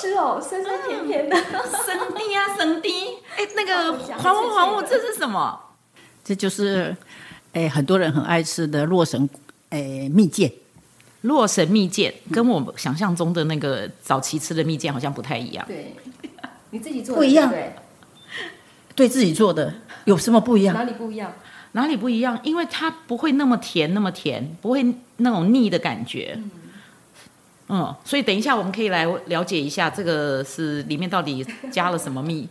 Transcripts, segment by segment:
吃哦，酸酸甜甜的，生地啊，生地。哎，那个黄木黄木，这是什么？这就是，哎，很多人很爱吃的洛神，哎，蜜饯。洛神蜜饯跟我们想象中的那个早期吃的蜜饯好像不太一样。对，你自己做的不一样。对，对自己做的有什么不一样？哪里不一样？哪里不一样？因为它不会那么甜，那么甜，不会那种腻的感觉。嗯嗯，所以等一下我们可以来了解一下，这个是里面到底加了什么蜜，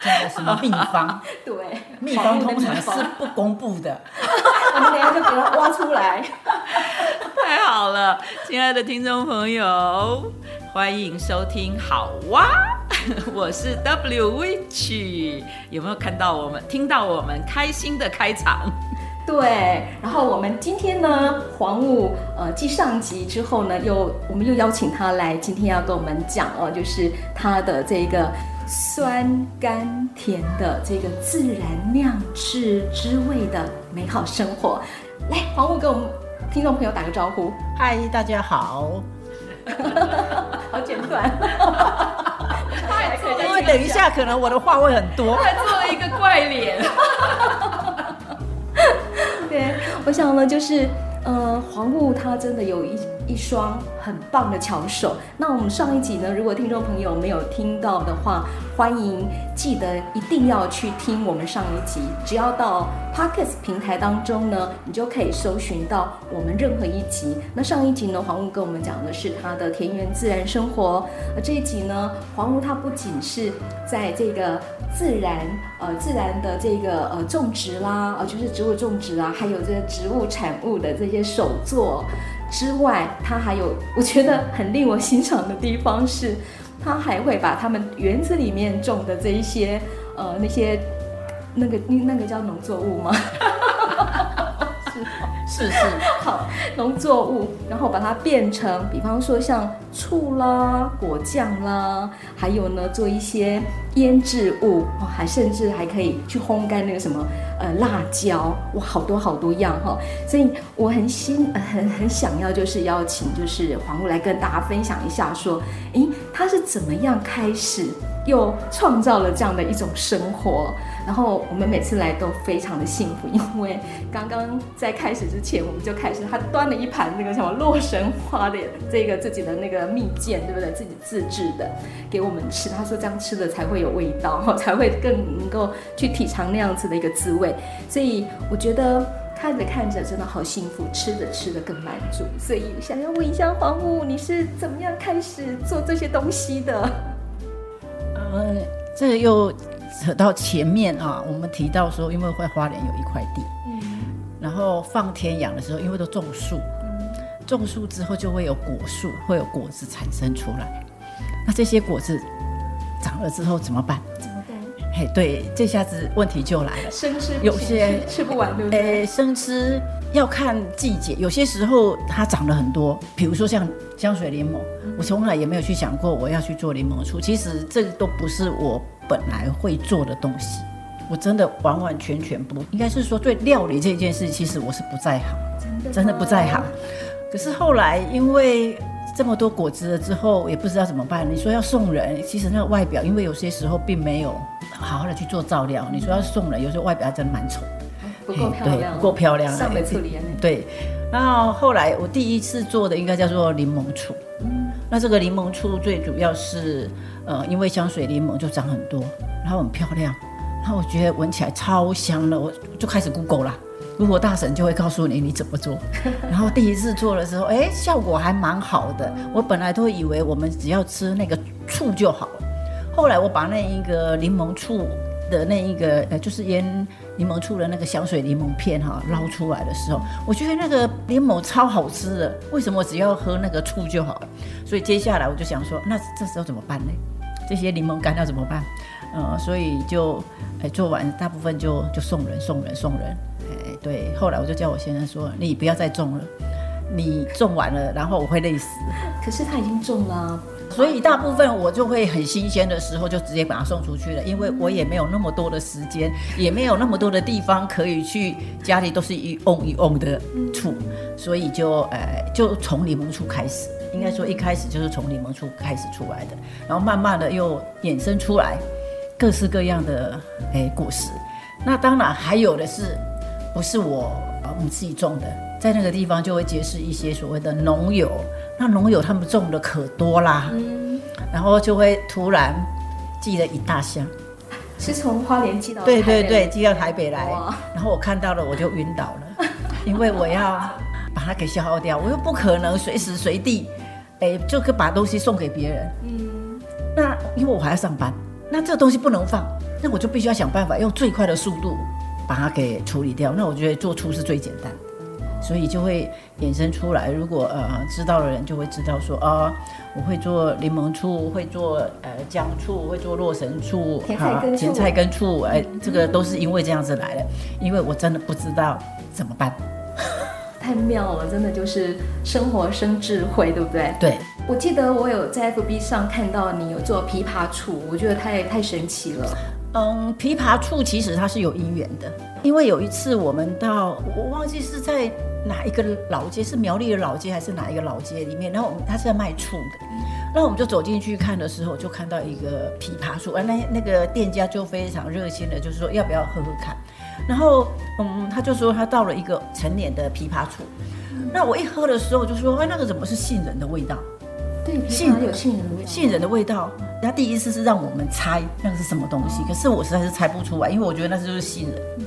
加了什么秘方？对，秘方通常是不公布的，我们等下就给它挖出来。太好了，亲爱的听众朋友，欢迎收听好哇，我是 W Witch，有没有看到我们、听到我们开心的开场？对，然后我们今天呢，黄雾呃，继上集之后呢，又我们又邀请他来，今天要跟我们讲哦，就是他的这个酸甘甜的这个自然酿制之味的美好生活。来，黄雾跟我们听众朋友打个招呼。嗨，大家好。好简短。因为等一下可能我的话会很多。他做了一个怪脸。对，我想呢，就是，呃，黄雾他真的有一一双很棒的巧手。那我们上一集呢，如果听众朋友没有听到的话，欢迎记得一定要去听我们上一集。只要到 Podcast 平台当中呢，你就可以搜寻到我们任何一集。那上一集呢，黄雾跟我们讲的是他的田园自然生活。而这一集呢，黄雾他不仅是在这个。自然，呃，自然的这个呃种植啦，呃，就是植物种植啊，还有这个植物产物的这些手作之外，它还有我觉得很令我欣赏的地方是，它还会把他们园子里面种的这一些呃那些那个那个叫农作物吗？是是好农作物，然后把它变成，比方说像醋啦、果酱啦，还有呢做一些腌制物，还甚至还可以去烘干那个什么呃辣椒，哇，好多好多样哈，所以我很心很很想要就是邀请就是黄雾来跟大家分享一下，说，诶，他是怎么样开始又创造了这样的一种生活？然后我们每次来都非常的幸福，因为刚刚在开始之前，我们就开始他端了一盘那个什么洛神花的这个自己的那个蜜饯，对不对？自己自制的给我们吃。他说这样吃的才会有味道，才会更能够去体尝那样子的一个滋味。所以我觉得看着看着真的好幸福，吃着吃着更满足。所以想要问一下黄武，你是怎么样开始做这些东西的？呃，这个又。扯到前面啊，我们提到说，因为会花莲有一块地，嗯，然后放天养的时候，因为都种树，嗯，种树之后就会有果树，会有果子产生出来。那这些果子长了之后怎么办？嘿，对，这下子问题就来了。生吃有些吃不完，对不对？诶，生吃要看季节，有些时候它长了很多，比如说像香水柠檬，嗯，我从来也没有去想过我要去做柠檬醋。其实这个都不是我。本来会做的东西，我真的完完全全不应该是说对料理这件事，其实我是不在行，真的真的不在行。可是后来因为这么多果子了之后，也不知道怎么办。你说要送人，其实那个外表，因为有些时候并没有好好的去做照料。你说要送人，有时候外表还真的蛮丑，不够漂亮，不够漂亮，上没处理。对，然后后来我第一次做的应该叫做柠檬醋。嗯，那这个柠檬醋最主要是。呃，因为香水柠檬就长很多，然后很漂亮，然后我觉得闻起来超香了，我就开始 Google 啦。如果大神就会告诉你你怎么做。然后第一次做的时候，哎，效果还蛮好的。我本来都以为我们只要吃那个醋就好了，后来我把那一个柠檬醋的那一个呃，就是腌柠檬醋的那个香水柠檬片哈捞出来的时候，我觉得那个柠檬超好吃的。为什么我只要喝那个醋就好了？所以接下来我就想说，那这时候怎么办呢？这些柠檬干要怎么办？呃，所以就哎做完大部分就就送人送人送人，哎对，后来我就叫我先生说，你不要再种了，你种完了，然后我会累死。可是他已经种了。所以大部分我就会很新鲜的时候就直接把它送出去了，因为我也没有那么多的时间，也没有那么多的地方可以去，家里都是一瓮一瓮的醋，所以就呃就从柠檬醋开始，应该说一开始就是从柠檬醋开始出来的，然后慢慢的又衍生出来各式各样的哎果实，那当然还有的是不是我我们自己种的，在那个地方就会结识一些所谓的农友。那农友他们种的可多啦，嗯，然后就会突然寄了一大箱，是从花莲寄到对对对，寄到台北来，然后我看到了我就晕倒了，因为我要把它给消耗掉，我又不可能随时随地，哎，就可把东西送给别人，嗯，那因为我还要上班，那这个东西不能放，那我就必须要想办法用最快的速度把它给处理掉，那我觉得做醋是最简单。所以就会衍生出来，如果呃知道的人就会知道说啊，我会做柠檬醋，会做呃姜醋，会做洛神醋，甜菜根醋，甜菜根醋，哎，这个都是因为这样子来的，因为我真的不知道怎么办。太妙了，真的就是生活生智慧，对不对？对。我记得我有在 FB 上看到你有做枇杷醋，我觉得太太神奇了。嗯，枇杷醋其实它是有因缘的，因为有一次我们到，我忘记是在。哪一个老街，是苗栗的老街还是哪一个老街里面？然后我们他是在卖醋的，那我们就走进去看的时候，就看到一个枇杷醋，啊，那那个店家就非常热心的，就是说要不要喝喝看。然后嗯，他就说他到了一个陈年的枇杷醋，那我一喝的时候就说，哎，那个怎么是杏仁的味道？对，杏仁有杏仁的味道。杏仁的味道。他第一次是让我们猜那个是什么东西，可是我实在是猜不出来，因为我觉得那就是杏仁。嗯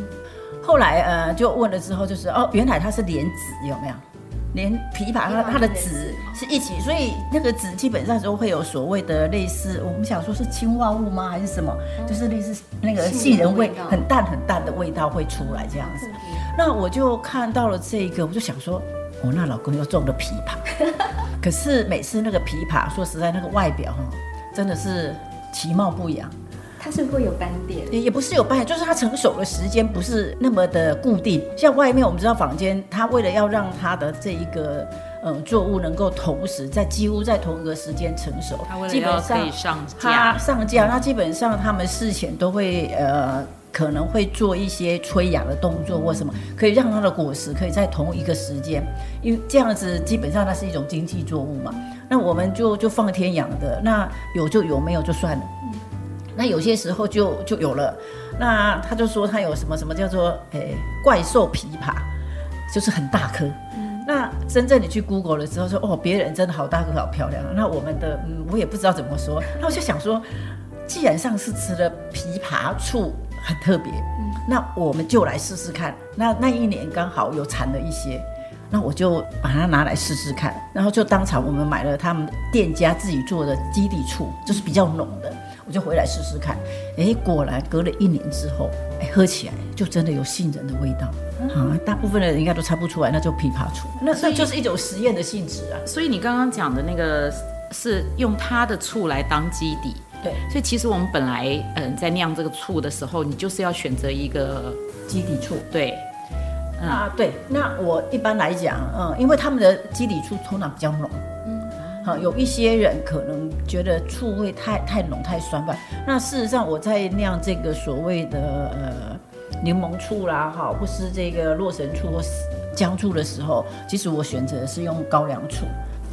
后来呃，就问了之后，就是哦，原来它是连籽，有没有？连枇杷它它的籽是一起，所以那个籽基本上都会有所谓的类似，我们想说是氰化物吗？还是什么？就是类似那个杏仁味，很淡很淡的味道会出来这样子。那我就看到了这个，我就想说，我、哦、那老公又种了枇杷，可是每次那个枇杷，说实在那个外表哈，真的是其貌不扬。它是不会有斑点？也也不是有斑点，就是它成熟的时间不是那么的固定。像外面我们知道坊间，它为了要让它的这一个嗯作物能够同时在几乎在同一个时间成熟，基本上可以上架。上架，那基本上他们事前都会呃可能会做一些催芽的动作或什么，可以让它的果实可以在同一个时间，因为这样子基本上它是一种经济作物嘛。那我们就就放天养的，那有就有，没有就算了。那有些时候就就有了，那他就说他有什么什么叫做诶、欸、怪兽枇杷，就是很大颗。嗯、那真正你去 Google 了之后说哦，别人真的好大颗好漂亮。那我们的嗯，我也不知道怎么说。那我就想说，既然上次吃了枇杷醋很特别，嗯、那我们就来试试看。那那一年刚好有产了一些，那我就把它拿来试试看。然后就当场我们买了他们店家自己做的基底醋，就是比较浓的。我就回来试试看，哎，果然隔了一年之后，哎，喝起来就真的有杏仁的味道。嗯、啊，大部分的人应该都猜不出来，那就枇杷醋，那那就是一种实验的性质啊。所以你刚刚讲的那个是用它的醋来当基底，对。所以其实我们本来嗯在酿这个醋的时候，你就是要选择一个基底醋，对。嗯、啊，对。那我一般来讲，嗯，因为他们的基底醋通常比较浓。好，有一些人可能觉得醋味太太浓太酸吧。那事实上，我在酿这个所谓的呃柠檬醋啦，哈，或是这个洛神醋或是姜醋的时候，其实我选择是用高粱醋。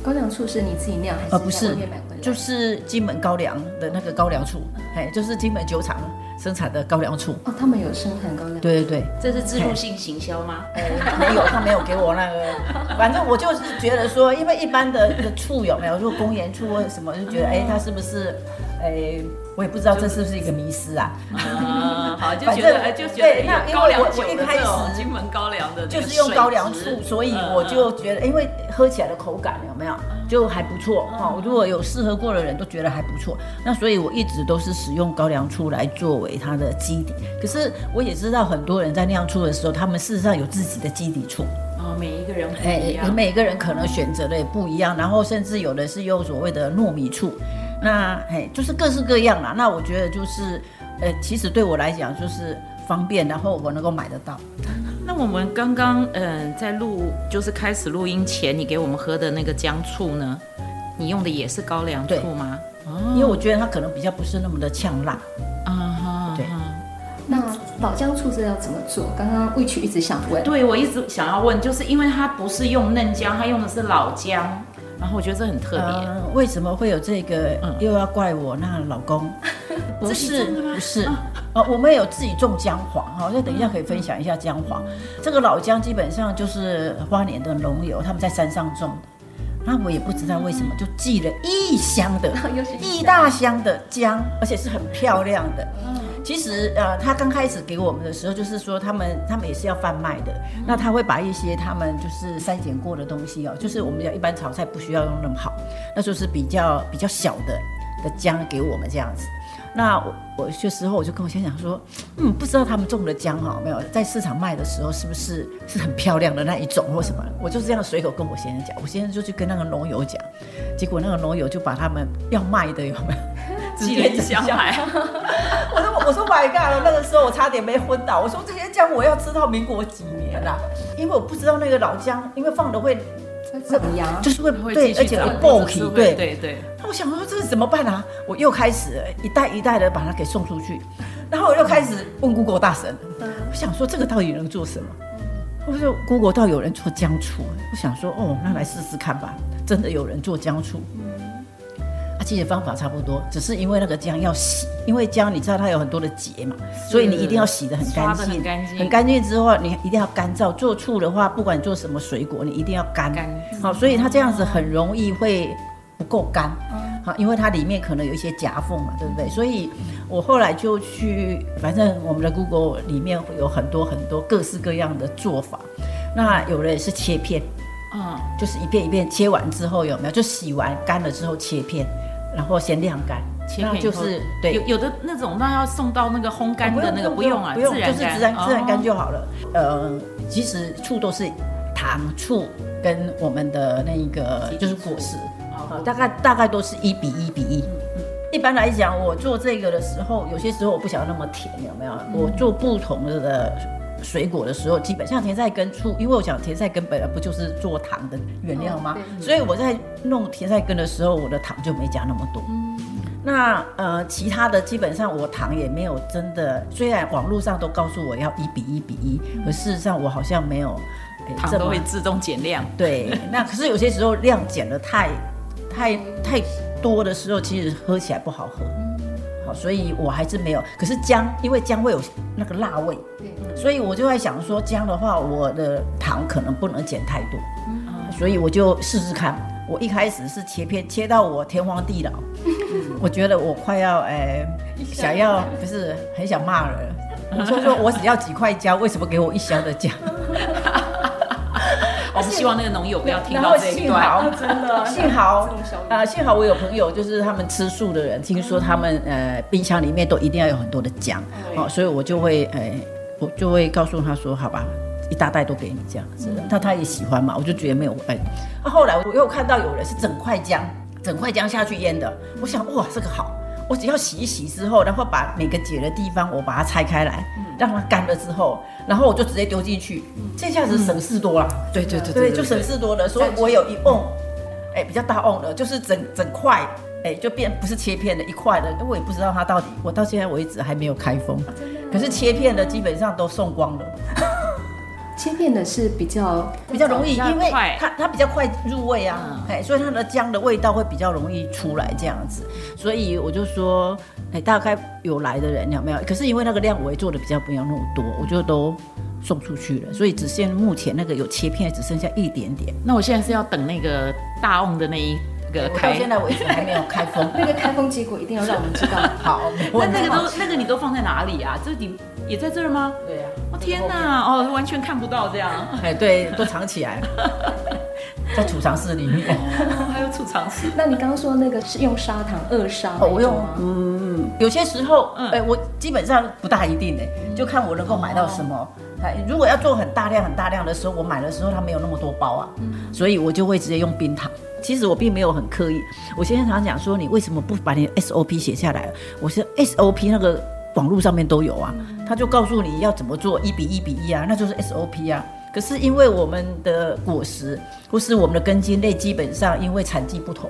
高粱醋是你自己酿还是？呃，不是，就是金门高粱的那个高粱醋，哎，就是金门酒厂生产的高粱醋。哦，他们有生产高粱。对对对，这是自助性行销吗？哎，没有，他没有给我那个。反正我就是觉得说，因为一般的的醋有没有，如果工盐醋或者什么，就觉得哎，它是不是？哎，我也不知道这是不是一个迷思啊。啊，好，就觉得就觉得那高粱酒一开始金门高粱的，就是用高粱醋，所以我就觉得，因为喝起来的口感有没有就还不错哈。我如果有试喝过的人都觉得还不错，那所以我一直都是使用高粱醋来作为它的基底。可是我也知道很多人在酿醋的时候，他们事实上有自己的基底醋。哦，每一个人不一样，每一个人可能选择的也不一样，然后甚至有的是用所谓的糯米醋。那哎，就是各式各样啦。那我觉得就是，呃，其实对我来讲就是方便，然后我能够买得到。那我们刚刚嗯在录就是开始录音前，你给我们喝的那个姜醋呢？你用的也是高粱醋吗？哦，因为我觉得它可能比较不是那么的呛辣。啊哈，对。那老姜醋是要怎么做？刚刚 Witch 一直想问。对，我一直想要问，就是因为它不是用嫩姜，它用的是老姜，然后我觉得这很特别。呃、为什么会有这个？嗯、又要怪我那老公？不是，不是。哦、啊，我们有自己种姜黄，哈，那等一下可以分享一下姜黄。嗯、这个老姜基本上就是花莲的农友他们在山上种的。那我也不知道为什么就寄了一箱的，一大箱的姜，而且是很漂亮的。其实呃，他刚开始给我们的时候，就是说他们他们也是要贩卖的。那他会把一些他们就是筛检过的东西哦，就是我们讲一般炒菜不需要用那么好，那就是比较比较小的的姜给我们这样子。那我我有些时候我就跟我先生讲说，嗯，不知道他们种的姜哈，没有在市场卖的时候是不是是很漂亮的那一种或什么？我就是这样随口跟我先生讲，我先生就去跟那个农友讲，结果那个农友就把他们要卖的有没有直接整箱来。我说我说 My God，那个时候我差点没昏倒。我说这些姜我要吃到民国几年啦？因为我不知道那个老姜，因为放的会。怎么样？就是会不会对，而且会爆皮，对对对。那我想说这是怎么办啊？我又开始一袋一袋的把它给送出去，然后我又开始问 Google 大神，我想说这个到底能做什么？我说 Google 到有人做姜醋，我想说哦，那来试试看吧。真的有人做姜醋。其实方法差不多，只是因为那个姜要洗，因为姜你知道它有很多的结嘛，所以你一定要洗的很干净，很干净。很干净之后，你一定要干燥。做醋的话，不管做什么水果，你一定要干。干好，所以它这样子很容易会不够干。好，因为它里面可能有一些夹缝嘛，对不对？所以我后来就去，反正我们的 Google 里面会有很多很多各式各样的做法。那有的也是切片，嗯，就是一片一片切完之后有没有？就洗完干了之后切片。然后先晾干，切片就是对，有有的那种那要送到那个烘干的那个不用啊，不用，就是自然自然干就好了。呃，其实醋都是糖醋跟我们的那个就是果实，大概大概都是一比一比一。一般来讲，我做这个的时候，有些时候我不想要那么甜，有没有？我做不同的水果的时候，基本像甜菜根醋，因为我想甜菜根本来不就是做糖的原料吗？所以我在弄甜菜根的时候，我的糖就没加那么多。那呃，其他的基本上我糖也没有真的，虽然网络上都告诉我要一比一比一，可事实上我好像没有，糖都会自动减量。对，那可是有些时候量减的太太太多的时候，其实喝起来不好喝。好，所以我还是没有。可是姜，因为姜会有那个辣味，所以我就在想说，姜的话，我的糖可能不能减太多，所以我就试试看。我一开始是切片，切到我天荒地老，我觉得我快要哎，想要不是很想骂人。我说说我只要几块姜，为什么给我一箱的姜？我们希望那个农友不要听到这一段。真的，幸好啊，幸好我有朋友，就是他们吃素的人，听说他们呃冰箱里面都一定要有很多的姜，哦，所以我就会呃，我就会告诉他说，好吧，一大袋都给你这样子。他他也喜欢嘛，我就觉得没有哎。那后来我又看到有人是整块姜，整块姜下去腌的，我想哇，这个好。我只要洗一洗之后，然后把每个结的地方我把它拆开来，让它干了之后，然后我就直接丢进去，这下子省事多了。对对对对，就省事多了。所以我有一瓮，哎，比较大瓮的，就是整整块，哎，就变不是切片的一块的，我也不知道它到底，我到现在为止还没有开封。可是切片的基本上都送光了。切片的是比较比较容易，因为它它比较快入味啊，哎、嗯，所以它的姜的味道会比较容易出来这样子，所以我就说，哎，大概有来的人有没有？可是因为那个量我也做的比较不要那么多，我就都送出去了，所以只剩目前那个有切片只剩下一点点。那我现在是要等那个大瓮的那一个开，到现在为止还没有开封，那个开封结果一定要让我们知道。好，那那个都那个你都放在哪里啊？这里也在这儿吗？对呀、啊。哦天哪！哦，完全看不到这样。哎，对，都藏起来，在储藏室里面。哦，还有储藏室。那你刚刚说那个是用砂糖二砂？哦，我用，嗯，有些时候，哎，我基本上不大一定哎，就看我能够买到什么。哎，如果要做很大量很大量的时候，我买的时候它没有那么多包啊，所以我就会直接用冰糖。其实我并没有很刻意。我先生常常讲说，你为什么不把你 SOP 写下来？我说 SOP 那个网络上面都有啊，他就告诉你要怎么做，一比一比一啊，那就是 SOP 啊。可是因为我们的果实或是我们的根茎类，基本上因为产季不同，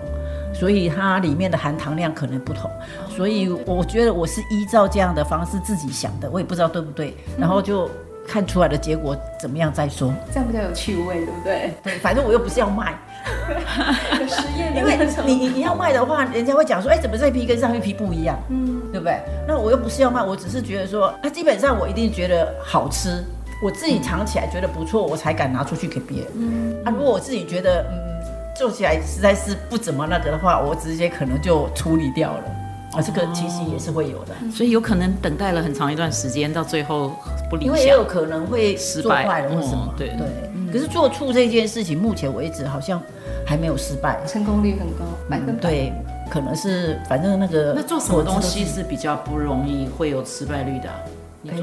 所以它里面的含糖量可能不同，所以我觉得我是依照这样的方式自己想的，我也不知道对不对，然后就看出来的结果怎么样再说，这样比较有趣味，对不对？对，反正我又不是要卖，有 实验的因为你你你要卖的话，人家会讲说，哎，怎么这一批跟上一批不一样？嗯，对不对？那我又不是要卖，我只是觉得说，那基本上我一定觉得好吃。我自己尝起来觉得不错，我才敢拿出去给别人。嗯，啊，如果我自己觉得嗯做起来实在是不怎么那个的话，我直接可能就处理掉了。啊，这个其实也是会有的，所以有可能等待了很长一段时间，到最后不理想，因为也有可能会失败了或什么。嗯、对对。可是做醋这件事情，目前为止好像还没有失败，成功率很高，百分百。对，可能是反正那个那做什么东西是比较不容易会有失败率的？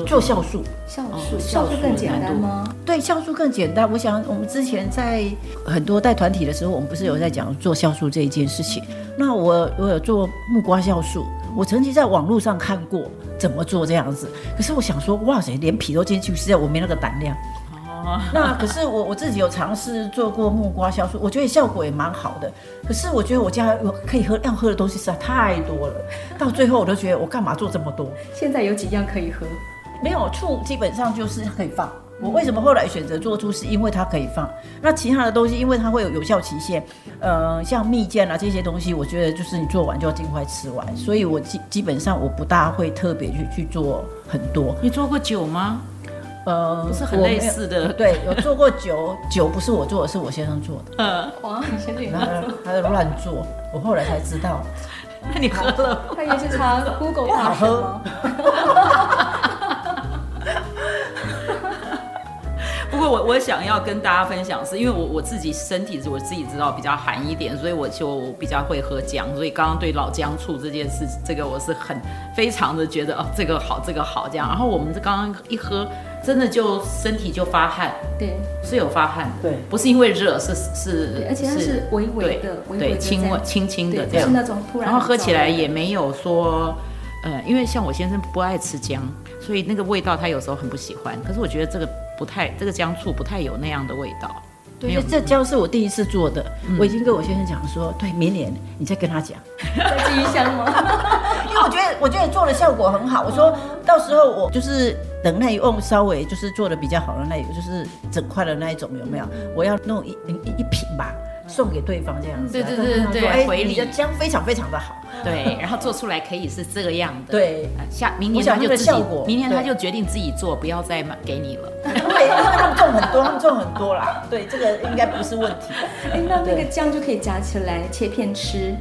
做酵素，酵素，酵素更简单吗？对，酵素更简单。我想我们之前在很多带团体的时候，我们不是有在讲做酵素这一件事情。那我我有做木瓜酵素，我曾经在网络上看过怎么做这样子。可是我想说，哇塞，连皮都进去，实在我没那个胆量。哦。那可是我我自己有尝试做过木瓜酵素，我觉得效果也蛮好的。可是我觉得我家有可以喝要喝的东西实在太多了，到最后我都觉得我干嘛做这么多？现在有几样可以喝？没有醋，基本上就是可以放。我为什么后来选择做醋，是因为它可以放。那其他的东西，因为它会有有效期限，呃，像蜜饯啊这些东西，我觉得就是你做完就要尽快吃完。所以我基基本上我不大会特别去去做很多。你做过酒吗？呃，不是很类似的。对，有做过酒，酒不是我做的，是我先生做的。嗯，哇，你先生他他在乱做，我后来才知道。那你喝了？他也是查 Google 大神吗？不过我我想要跟大家分享是，因为我我自己身体是我自己知道比较寒一点，所以我就比较会喝姜。所以刚刚对老姜醋这件事，这个我是很非常的觉得哦，这个好，这个好这样。然后我们这刚刚一喝，真的就身体就发汗，对，是有发汗，对，不是因为热，是是，而且它是微微的，对，轻微轻轻的这样，是那种突然，然后喝起来也没有说，呃，因为像我先生不爱吃姜，所以那个味道他有时候很不喜欢。可是我觉得这个。不太，这个姜醋不太有那样的味道。对，这姜是我第一次做的，嗯、我已经跟我先生讲说，对，明年你再跟他讲，再继续香吗？因为我觉得，我觉得做的效果很好。我说到时候我就是等内用稍微就是做的比较好的那，就是整块的那一种有没有？我要弄一一一瓶吧。送给对方这样子，对对对对，哎，你的姜非常非常的好，对，然后做出来可以是这个样的，对，下明年他就自己，明年他就决定自己做，不要再买给你了，对，因为他们种很多，他们种很多啦，对，这个应该不是问题。哎，那那个姜就可以夹起来切片吃，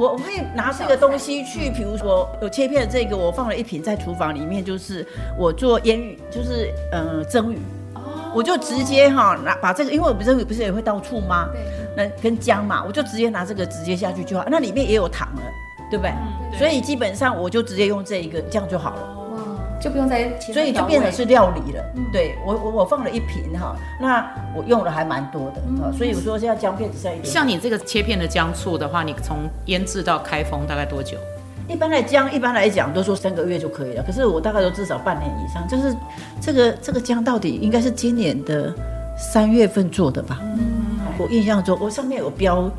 我我可以拿这个东西去，比如说有切片的这个，我放了一瓶在厨房里面，就是我做腌鱼，就是呃蒸鱼，我就直接哈拿把这个，因为我们蒸鱼不是也会倒醋吗？对。那跟姜嘛，我就直接拿这个直接下去就好。那里面也有糖了，对不对，所以基本上我就直接用这一个，这样就好了。哇，就不用再，所以就变成是料理了。嗯、对我我我放了一瓶哈，那我用的还蛮多的。嗯、所以我说现在姜片只剩一点。像你这个切片的姜醋的话，你从腌制到开封大概多久？一般来姜，一般来讲都说三个月就可以了。可是我大概都至少半年以上。就是这个这个姜到底应该是今年的三月份做的吧？嗯。我印象中，我上面有标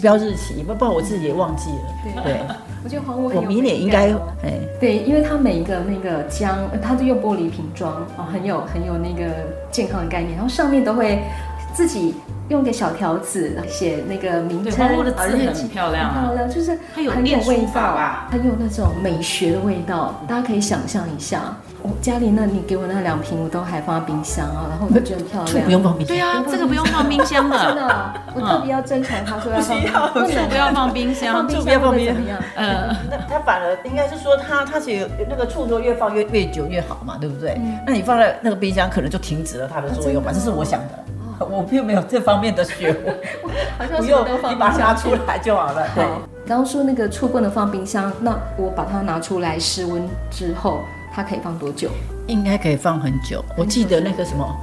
标日期，不不，我自己也忘记了。对，我觉得黄我我明年应该哎，对，因为它每一个那个姜，它都用玻璃瓶装啊，很有很有那个健康的概念，然后上面都会自己用个小条子写那个名称，我的字很漂亮，很漂亮，就是很有味道啊，很有那种美学的味道，大家可以想象一下。我家里那，你给我那两瓶，我都还放在冰箱啊，然后我就觉得很漂亮。不用放冰箱。对啊，这个不用放冰箱的。真的，我特别要真传他说要放。不不要放冰箱，放冰箱会怎么样？嗯，那他反而应该是说，他他其实那个醋说越放越越久越好嘛，对不对？那你放在那个冰箱，可能就停止了它的作用嘛。这是我想的，我并没有这方面的学问。好像不用，你把它拿出来就好了。对。刚刚说那个醋不能放冰箱，那我把它拿出来室温之后。它可以放多久？应该可以放很久。我记得那个什么，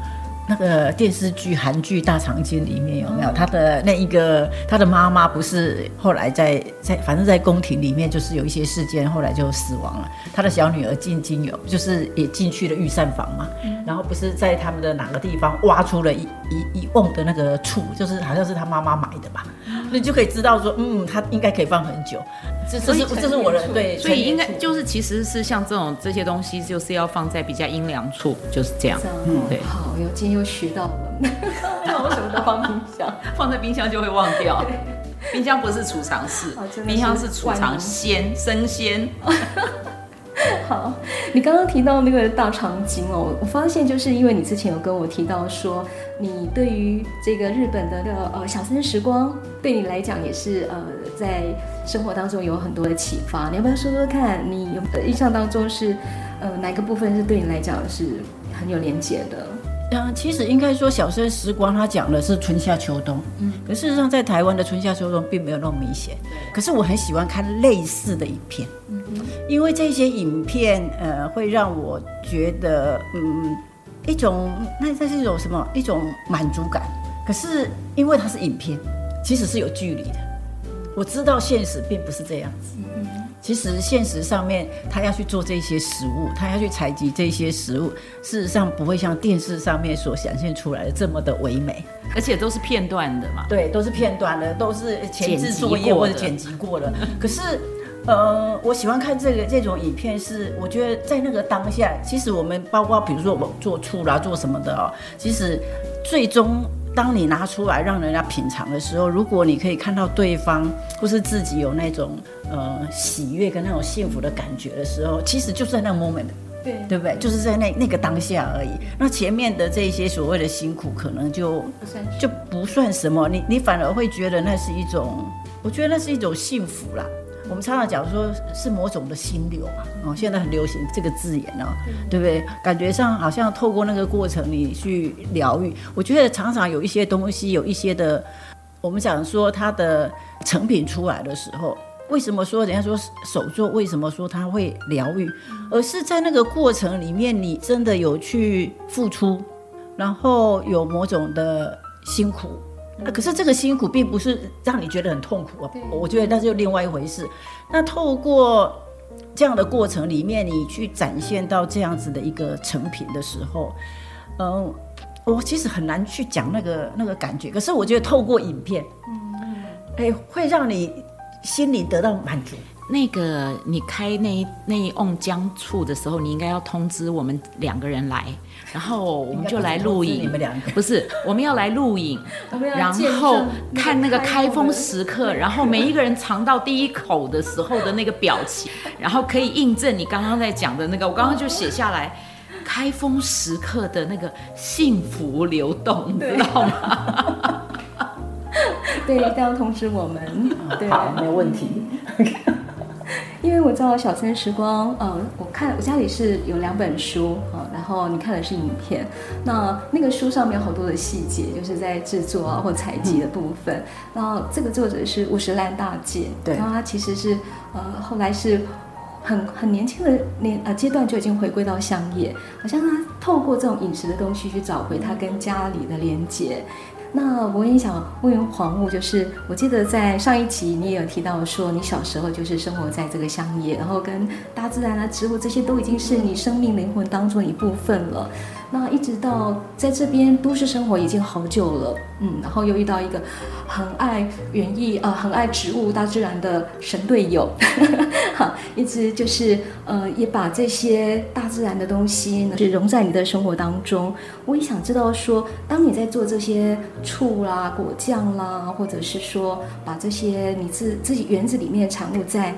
那个电视剧韩剧《大长今》里面有没有他的那一个他的妈妈不是后来在在反正在宫廷里面就是有一些事件，后来就死亡了。他的小女儿进京有就是也进去了御膳房嘛，然后不是在他们的哪个地方挖出了一一一瓮的那个醋，就是好像是他妈妈买的吧，你就可以知道说，嗯，它应该可以放很久。这这是这是我的对，所以应该就是其实是像这种这些东西，就是要放在比较阴凉处，就是这样。嗯，对。好，又今天又学到了。那我什么都放冰箱，放在冰箱就会忘掉。冰箱不是储藏室，冰箱是储藏鲜生鲜。好，你刚刚提到那个大长今哦，我发现就是因为你之前有跟我提到说，你对于这个日本的的呃小森时光，对你来讲也是呃在生活当中有很多的启发。你要不要说说看，你有印象当中是呃哪个部分是对你来讲是很有连结的？嗯，其实应该说小生时光，它讲的是春夏秋冬。嗯，可事实上在台湾的春夏秋冬并没有那么明显。可是我很喜欢看类似的影片。嗯，因为这些影片，呃，会让我觉得，嗯，一种那这是一种什么？一种满足感。可是因为它是影片，其实是有距离的。我知道现实并不是这样子。嗯。其实现实上面，他要去做这些食物，他要去采集这些食物，事实上不会像电视上面所显现出来的这么的唯美，而且都是片段的嘛。对，都是片段的，都是前置作业或者剪辑过的。可是，呃，我喜欢看这个这种影片，是我觉得在那个当下，其实我们包括比如说我们做醋啦，做什么的哦，其实最终。当你拿出来让人家品尝的时候，如果你可以看到对方或是自己有那种呃喜悦跟那种幸福的感觉的时候，其实就是在那个 moment，对对不对？就是在那那个当下而已。那前面的这些所谓的辛苦，可能就就不算什么，你你反而会觉得那是一种，我觉得那是一种幸福啦。我们常常讲说是某种的心流嘛，哦，现在很流行这个字眼哦，对不对？感觉上好像透过那个过程，你去疗愈。我觉得常常有一些东西，有一些的，我们讲说它的成品出来的时候，为什么说人家说手作，为什么说它会疗愈？而是在那个过程里面，你真的有去付出，然后有某种的辛苦。啊，可是这个辛苦并不是让你觉得很痛苦啊，我觉得那就另外一回事。那透过这样的过程里面，你去展现到这样子的一个成品的时候，嗯，我其实很难去讲那个那个感觉。可是我觉得透过影片，嗯，哎，会让你心里得到满足。那个你开那一那一瓮姜醋的时候，你应该要通知我们两个人来。然后我们就来录影，你们两个不是，我们要来录影，然后看那个开封时刻，然后每一个人尝到第一口的时候的那个表情，然后可以印证你刚刚在讲的那个，我刚刚就写下来，开封时刻的那个幸福流动，你知道吗？对，一定要通知我们，对，好，没有问题。因为我知道小森时光，呃，我看我家里是有两本书啊，然后你看的是影片，那那个书上面有好多的细节，就是在制作啊或采集的部分。然后这个作者是五十岚大姐，对，然后她其实是呃后来是很很年轻的年呃阶段就已经回归到乡野，好像她透过这种饮食的东西去找回她跟家里的连接。那我也想问问黄雾，就是我记得在上一集你也有提到说，你小时候就是生活在这个乡野，然后跟大自然啊、植物这些都已经是你生命灵魂当中一部分了。那一直到在这边都市生活已经好久了，嗯，然后又遇到一个很爱园艺呃很爱植物大自然的神队友，哈，一直就是呃也把这些大自然的东西呢是融在你的生活当中。我也想知道说，当你在做这些醋啦、果酱啦，或者是说把这些你自自己园子里面的产物在，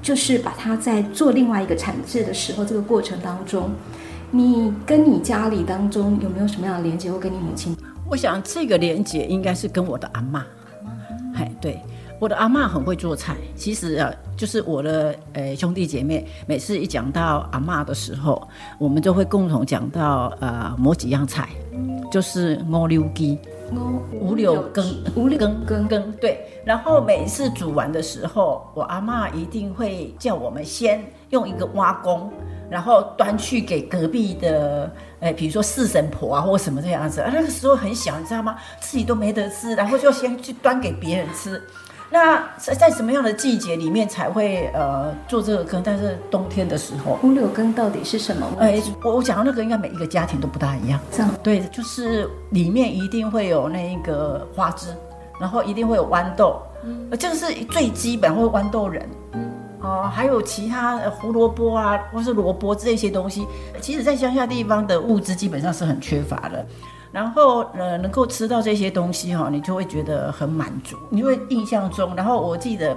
就是把它在做另外一个产制的时候，这个过程当中。你跟你家里当中有没有什么样的连接？或跟你母亲？我想这个连接应该是跟我的阿妈。哎，对，我的阿妈很会做菜。其实啊，就是我的呃兄弟姐妹，每次一讲到阿妈的时候，我们就会共同讲到呃某几样菜，就是五柳鸡。五柳羹，五柳羹羹羹对。然后每次煮完的时候，我阿妈一定会叫我们先用一个挖工，然后端去给隔壁的，哎，比如说四神婆啊，或什么这样子。那个时候很小，你知道吗？自己都没得吃，然后就先去端给别人吃。那在在什么样的季节里面才会呃做这个羹？但是冬天的时候，五柳羹到底是什么？哎，我我讲的那个应该每一个家庭都不大一样。这样对，就是里面一定会有那个花枝，然后一定会有豌豆，嗯，这个是最基本，会豌豆仁，嗯，哦，还有其他胡萝卜啊，或是萝卜这些东西，其实在乡下地方的物资基本上是很缺乏的。然后呃，能够吃到这些东西哈，你就会觉得很满足，你会印象中。然后我记得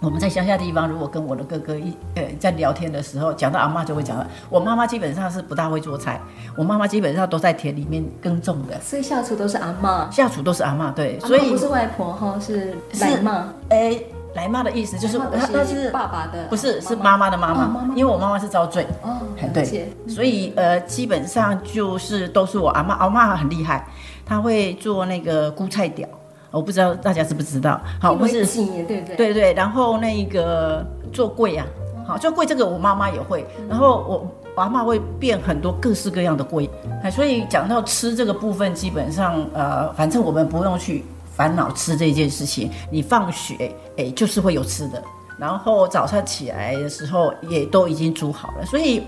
我们在乡下地方，如果跟我的哥哥一呃在聊天的时候，讲到阿妈就会讲到，我妈妈基本上是不大会做菜，我妈妈基本上都在田里面耕种的，所以下厨都是阿妈，下厨都是阿妈，对，所以不是外婆哈，是奶妈，哎。来妈的意思就是，他是爸爸的，不是是妈妈的妈妈，因为我妈妈是遭罪哦，对，所以呃，基本上就是都是我阿妈，阿妈很厉害，她会做那个菇菜屌，我不知道大家知不知道，好，不是对不对？对对，然后那个做粿啊，好做粿这个我妈妈也会，然后我阿妈会变很多各式各样的粿，所以讲到吃这个部分，基本上呃，反正我们不用去。烦恼吃这件事情，你放学哎，就是会有吃的，然后早上起来的时候也都已经煮好了。所以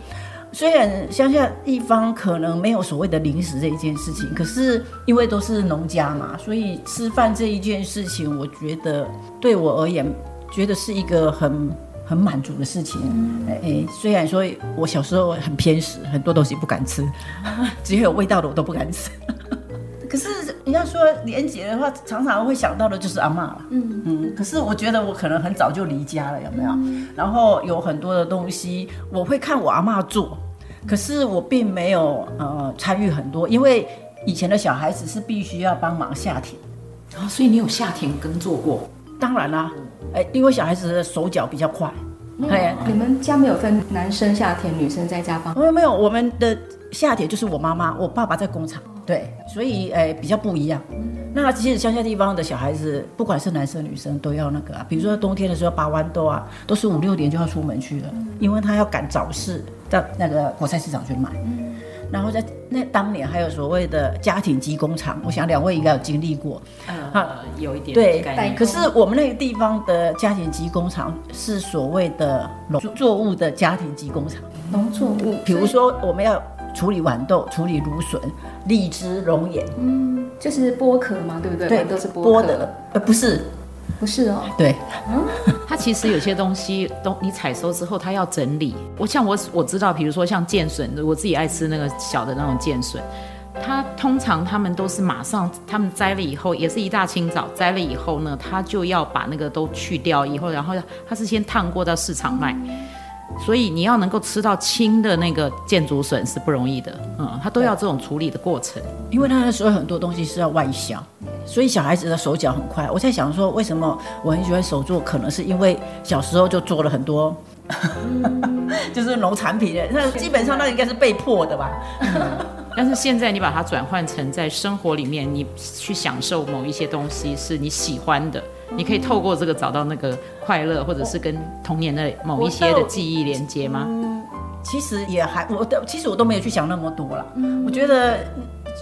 虽然乡下地方可能没有所谓的零食这一件事情，可是因为都是农家嘛，所以吃饭这一件事情，我觉得对我而言，觉得是一个很很满足的事情。哎，虽然说我小时候很偏食，很多东西不敢吃，只要有味道的我都不敢吃。可是你要说连结的话，常常会想到的就是阿妈了。嗯嗯。可是我觉得我可能很早就离家了，有没有？嗯、然后有很多的东西我会看我阿妈做，可是我并没有呃参与很多，因为以前的小孩子是必须要帮忙下田啊，所以你有下田耕作过？当然啦，哎，因为小孩子的手脚比较快。哎、嗯，你们家没有分男生下田，女生在家帮？没有没有，我们的下田就是我妈妈，我爸爸在工厂。对，所以诶、欸、比较不一样。那其实乡下地方的小孩子，不管是男生女生，都要那个啊。比如说冬天的时候拔豌豆啊，都是五六点就要出门去了，因为他要赶早市到那个果菜市场去买。然后在那当年还有所谓的家庭机工厂，我想两位应该有经历过。呃，有一点对。可是我们那个地方的家庭机工厂是所谓的农作物的家庭机工厂。农作物，比如说我们要。处理豌豆，处理芦笋、荔枝、龙眼，嗯，就是剥壳嘛，对不对？对，都是剥剥的，呃，不是，不是哦，对，嗯，它其实有些东西，东你采收之后，它要整理。我像我我知道，比如说像剑笋，我自己爱吃那个小的那种剑笋，它通常他们都是马上，他们摘了以后，也是一大清早摘了以后呢，他就要把那个都去掉以后，然后他是先烫过到市场卖。嗯所以你要能够吃到青的那个箭竹笋是不容易的，嗯，它都要这种处理的过程，因为它那时候很多东西是要外销，所以小孩子的手脚很快。我在想说，为什么我很喜欢手做，可能是因为小时候就做了很多，嗯、就是农产品的，那基本上那应该是被迫的吧。但是现在你把它转换成在生活里面，你去享受某一些东西是你喜欢的。你可以透过这个找到那个快乐，或者是跟童年的某一些的记忆连接吗？嗯，其实也还，我的其实我都没有去想那么多了。嗯，我觉得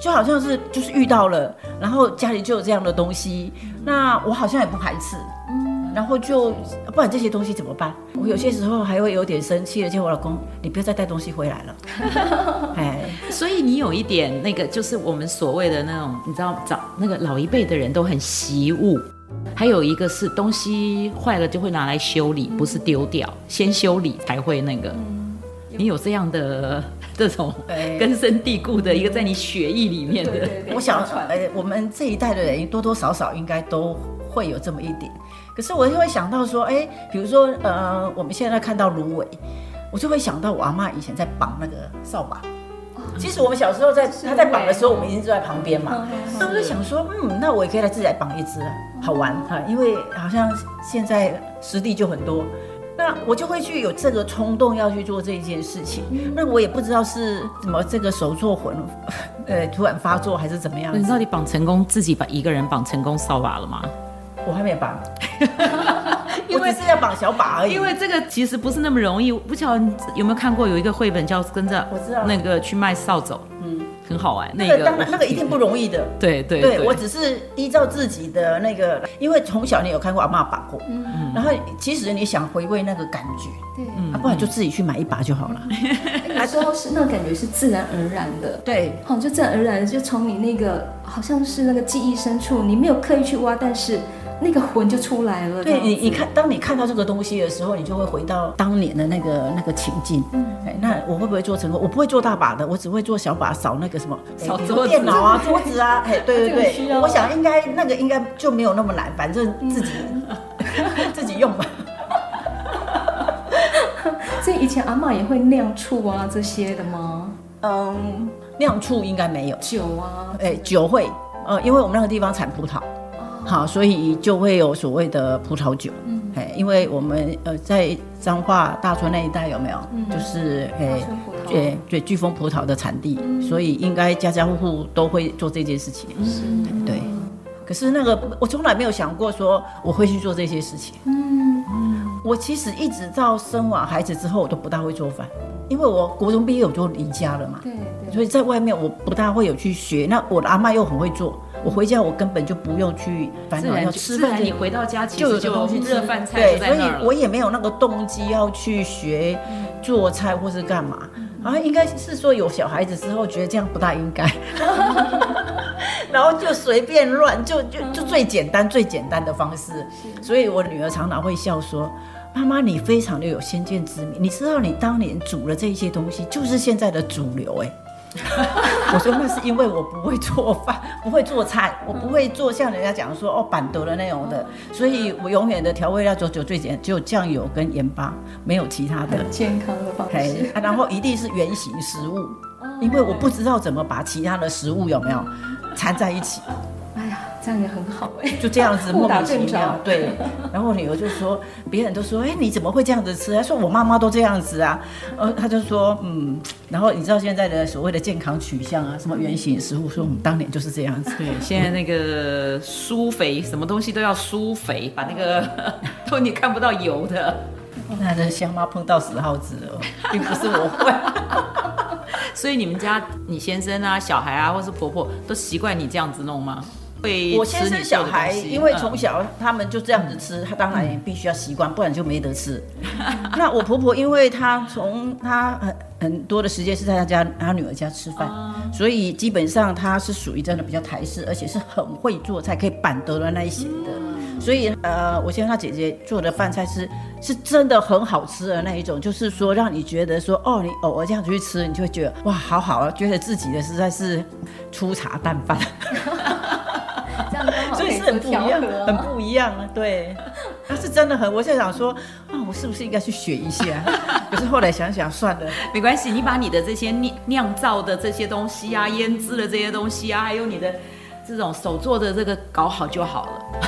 就好像是就是遇到了，然后家里就有这样的东西，那我好像也不排斥。嗯，然后就不管这些东西怎么办？我有些时候还会有点生气，而且我老公，你不要再带东西回来了。哎，所以你有一点那个，就是我们所谓的那种，你知道，找那个老一辈的人都很习物。还有一个是东西坏了就会拿来修理，不是丢掉，先修理才会那个。你有这样的 这种根深蒂固的一个在你血液里面的。我想，哎，我们这一代的人多多少少应该都会有这么一点。可是我就会想到说，哎，比如说，呃，我们现在看到芦苇，我就会想到我阿妈以前在绑那个扫把。其实我们小时候在他在绑的时候，我们已经坐在旁边嘛。那我就想说，嗯，那我也可以来自己来绑一只，好玩哈。因为好像现在实地就很多，那我就会去有这个冲动要去做这一件事情。那我也不知道是怎么这个手作魂，呃，突然发作还是怎么样。你到底绑成功，自己把一个人绑成功扫把了吗？我还没绑，因为是要绑小把而已。因为这个其实不是那么容易。不晓得你有没有看过有一个绘本叫跟着我知道那个去卖扫帚，嗯，很好玩。那个当然那个一定不容易的。对对对，我只是依照自己的那个，因为从小你有看过阿妈绑过，嗯，然后其实你想回味那个感觉，对，啊，不然就自己去买一把就好了。还说是那个感觉是自然而然的，对，好，就自然而然的就从你那个好像是那个记忆深处，你没有刻意去挖，但是。那个魂就出来了。对你，你看，当你看到这个东西的时候，你就会回到当年的那个那个情境。嗯，哎，那我会不会做成功？我不会做大把的，我只会做小把，扫那个什么，扫桌电脑啊，桌子啊。哎，对对对，我想应该那个应该就没有那么难，反正自己自己用吧。所以以前阿嬷也会酿醋啊这些的吗？嗯，酿醋应该没有。酒啊，哎，酒会，呃，因为我们那个地方产葡萄。好，所以就会有所谓的葡萄酒，嗯，哎，因为我们呃在彰化大村那一带有没有？嗯，就是哎，对对，巨峰葡萄的产地，嗯、所以应该家家户户都会做这件事情，嗯，对。可是那个我从来没有想过说我会去做这些事情，嗯。嗯，我其实一直到生完孩子之后，我都不大会做饭，因为我国中毕业我就离家了嘛，对对，所以在外面我不大会有去学。那我的阿嬷又很会做。我回家，我根本就不用去烦恼要吃饭。你回到家就有东西热饭菜。对，所以我也没有那个动机要去学做菜或是干嘛。啊，应该是说有小孩子之后，觉得这样不大应该，然后就随便乱，就就就最简单最简单的方式。所以我女儿常常会笑说：“妈妈，你非常的有先见之明，你知道你当年煮了这些东西，就是现在的主流。”哎。我说那是因为我不会做饭，不会做菜，我不会做像人家讲说哦板德的那种的，所以我永远的调味料就就最简，只有酱油跟盐巴，没有其他的。很健康的方式。然后一定是原形食物，因为我不知道怎么把其他的食物有没有掺在一起。这样也很好哎，就这样子 莫名其妙，对。然后女儿就说，别人都说，哎，你怎么会这样子吃？她说我妈妈都这样子啊。呃，她就说，嗯。然后你知道现在的所谓的健康取向啊，什么原型食物，说我们当年就是这样子。对，现在那个疏肥，什么东西都要疏肥，把那个 都你看不到油的。那这香妈碰到死耗子了，并不是我会。所以你们家你先生啊、小孩啊，或是婆婆都习惯你这样子弄吗？我先生小孩，因为从小他们就这样子吃，他当然也必须要习惯，不然就没得吃。那我婆婆，因为她从她很很多的时间是在她家她女儿家吃饭，所以基本上她是属于真的比较台式，而且是很会做菜，可以板得的那一型的。所以呃，我先生他姐姐做的饭菜是是真的很好吃的那一种，就是说让你觉得说哦，你偶尔这样子去吃，你就会觉得哇，好好啊，觉得自己的实在是粗茶淡饭。所以是很不一样，很不一样啊！对，他是真的很，我在想说啊，我是不是应该去学一下？可是后来想想算了，没关系，你把你的这些酿酿造的这些东西啊，腌制的这些东西啊，还有你的这种手做的这个搞好就好了。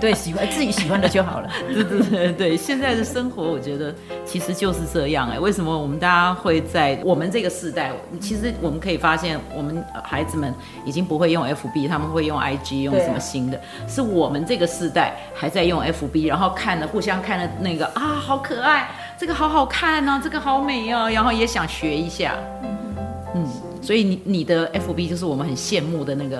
对，喜欢自己喜欢的就好了。对对对对，现在的生活我觉得其实就是这样哎。为什么我们大家会在我们这个世代？其实我们可以发现，我们孩子们已经不会用 FB，他们会用 IG，用什么新的？是我们这个世代还在用 FB，然后看了互相看了那个啊，好可爱，这个好好看啊，这个好美啊，然后也想学一下。嗯，所以你你的 FB 就是我们很羡慕的那个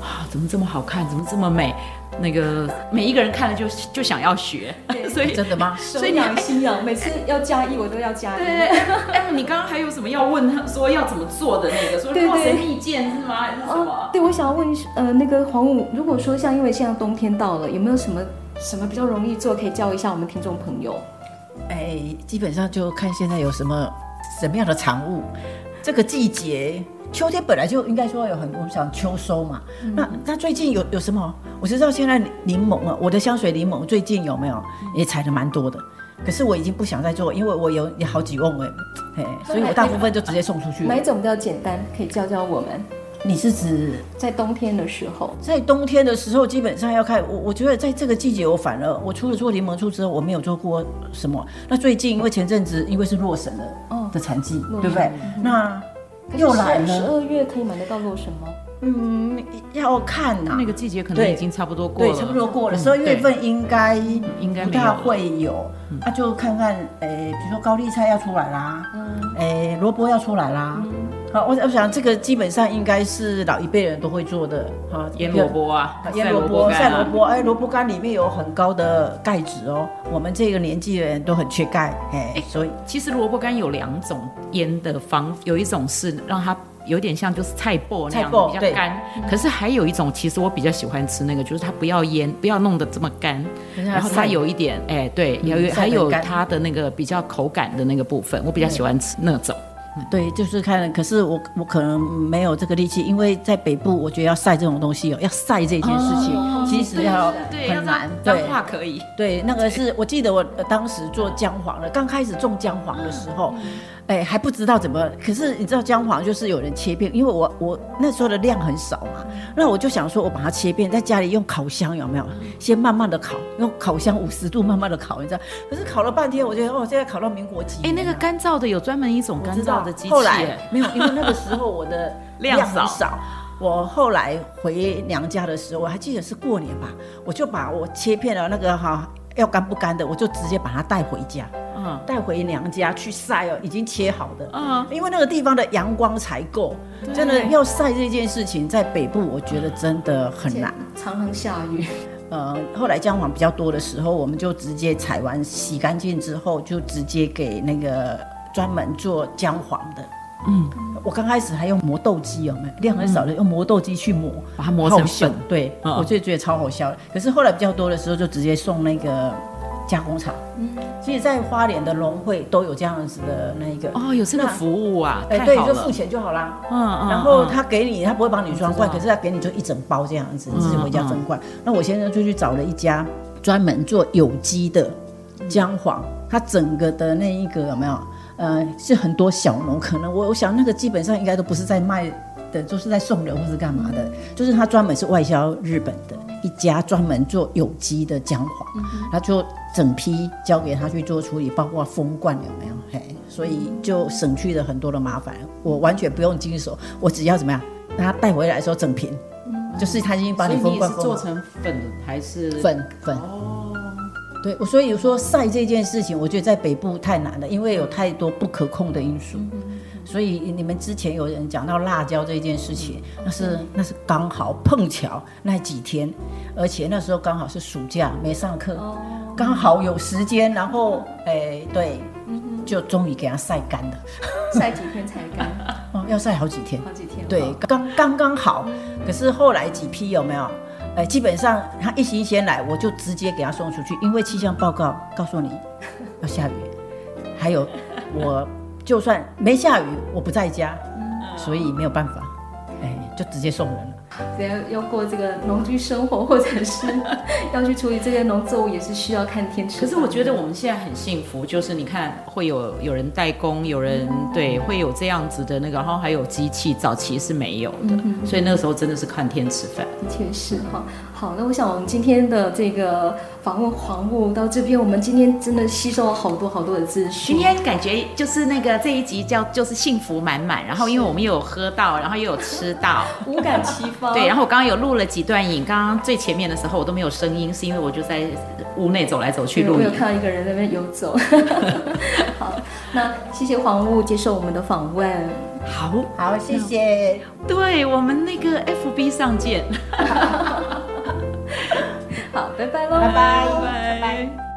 啊，怎么这么好看，怎么这么美？那个每一个人看了就就想要学，所以真的吗？所以你心痒，每次要加一我都要加一。对，哎，你刚刚还有什么要问他说要怎么做的那个？说靠神秘剑是吗？还是什么？对，我想要问呃，那个黄武，如果说像因为现在冬天到了，有没有什么什么比较容易做，可以教一下我们听众朋友？哎，基本上就看现在有什么什么样的产物，这个季节。秋天本来就应该说有很多，想秋收嘛。嗯、那那最近有有什么？我知道现在柠檬啊，我的香水柠檬最近有没有也采的蛮多的。可是我已经不想再做，因为我有有好几瓮哎，所以我大部分就直接送出去。哪一种比较简单？可以教教我们。你是指在冬天的时候？在冬天的时候，基本上要看我。我觉得在这个季节，我反而我除了做柠檬醋之后，我没有做过什么。那最近因为前阵子因为是洛神的哦的产季，对不对？那又来了。十二月可以买得到洛神吗？嗯，要看呐，那个季节可能已经差不多过了，对，差不多过了。十二月份应该应该不大会有，那就看看，诶，比如说高丽菜要出来啦，嗯诶，萝卜要出来啦。好，我我想这个基本上应该是老一辈人都会做的，哈，腌萝卜啊，腌萝卜、晒萝卜，哎，萝卜干里面有很高的钙质哦，我们这个年纪的人都很缺钙，哎，所以其实萝卜干有两种腌的方，有一种是让它。有点像就是菜脯那样比较干，可是还有一种，其实我比较喜欢吃那个，就是它不要腌，不要弄得这么干，然后它有一点，哎，对，有还有它的那个比较口感的那个部分，我比较喜欢吃那种。对，就是看，可是我我可能没有这个力气，因为在北部，我觉得要晒这种东西哦，要晒这件事情，其实要很难。对，话可以。对，那个是我记得我当时做姜黄的，刚开始种姜黄的时候。哎，还不知道怎么，可是你知道姜黄就是有人切片，因为我我那时候的量很少嘛，那我就想说，我把它切片，在家里用烤箱有没有？先慢慢的烤，用烤箱五十度慢慢的烤，你知道？可是烤了半天，我觉得哦，现在烤到民国几？哎，那个干燥的有专门一种干燥的机器。后来没有，因为那个时候我的 量很少。我后来回娘家的时候，我还记得是过年吧，我就把我切片的那个哈。要干不干的，我就直接把它带回家，嗯，带回娘家去晒哦，已经切好的，嗯，因为那个地方的阳光才够，真的要晒这件事情，在北部我觉得真的很难，常常下雨。呃，后来姜黄比较多的时候，我们就直接采完洗干净之后，就直接给那个专门做姜黄的。嗯，我刚开始还用磨豆机，有没有？量很少的，用磨豆机去磨，把它磨成粉。对，我就觉得超好笑。可是后来比较多的时候，就直接送那个加工厂。嗯，其实，在花莲的农会都有这样子的那一个。哦，有这个服务啊？哎，对，就付钱就好啦。嗯嗯。然后他给你，他不会帮你装罐，可是他给你就一整包这样子，你自己回家分罐。那我现在就去找了一家专门做有机的姜黄，它整个的那一个有没有？呃，是很多小农，可能我我想那个基本上应该都不是在卖的，就是在送人或是干嘛的，就是他专门是外销日本的一家专门做有机的姜黄，他就整批交给他去做处理，包括封罐有没有？嘿，所以就省去了很多的麻烦，我完全不用经手，我只要怎么样，他带回来的时候整瓶，就是他已经把你封罐做成粉还是粉粉。对，我所以说晒这件事情，我觉得在北部太难了，因为有太多不可控的因素。所以你们之前有人讲到辣椒这件事情，那是那是刚好碰巧那几天，而且那时候刚好是暑假没上课，刚好有时间，然后哎对，就终于给它晒干了。晒几天才干？哦，要晒好几天。好几天。对，刚刚刚好。可是后来几批有没有？哎，基本上他一新鲜来，我就直接给他送出去，因为气象报告告诉你要下雨，还有我就算没下雨，我不在家，所以没有办法，哎，就直接送人了。只要要过这个农居生活，或者是 要去处理这些农作物，也是需要看天吃。可是我觉得我们现在很幸福，就是你看会有有人代工，有人对会有这样子的那个，然后还有机器，早期是没有的，嗯、所以那个时候真的是看天吃饭。的确是哈。好，那我想我们今天的这个访问黄务到这边，我们今天真的吸收了好多好多的资讯。今天感觉就是那个这一集叫就是幸福满满，然后因为我们又有喝到，然后又有吃到，五感齐放。对，然后我刚刚有录了几段影，刚刚最前面的时候我都没有声音，是因为我就在屋内走来走去录影。我有看到一个人在那边游走。好，那谢谢黄务接受我们的访问。好，好，谢谢。对，我们那个 FB 上见。好，拜拜喽，拜拜。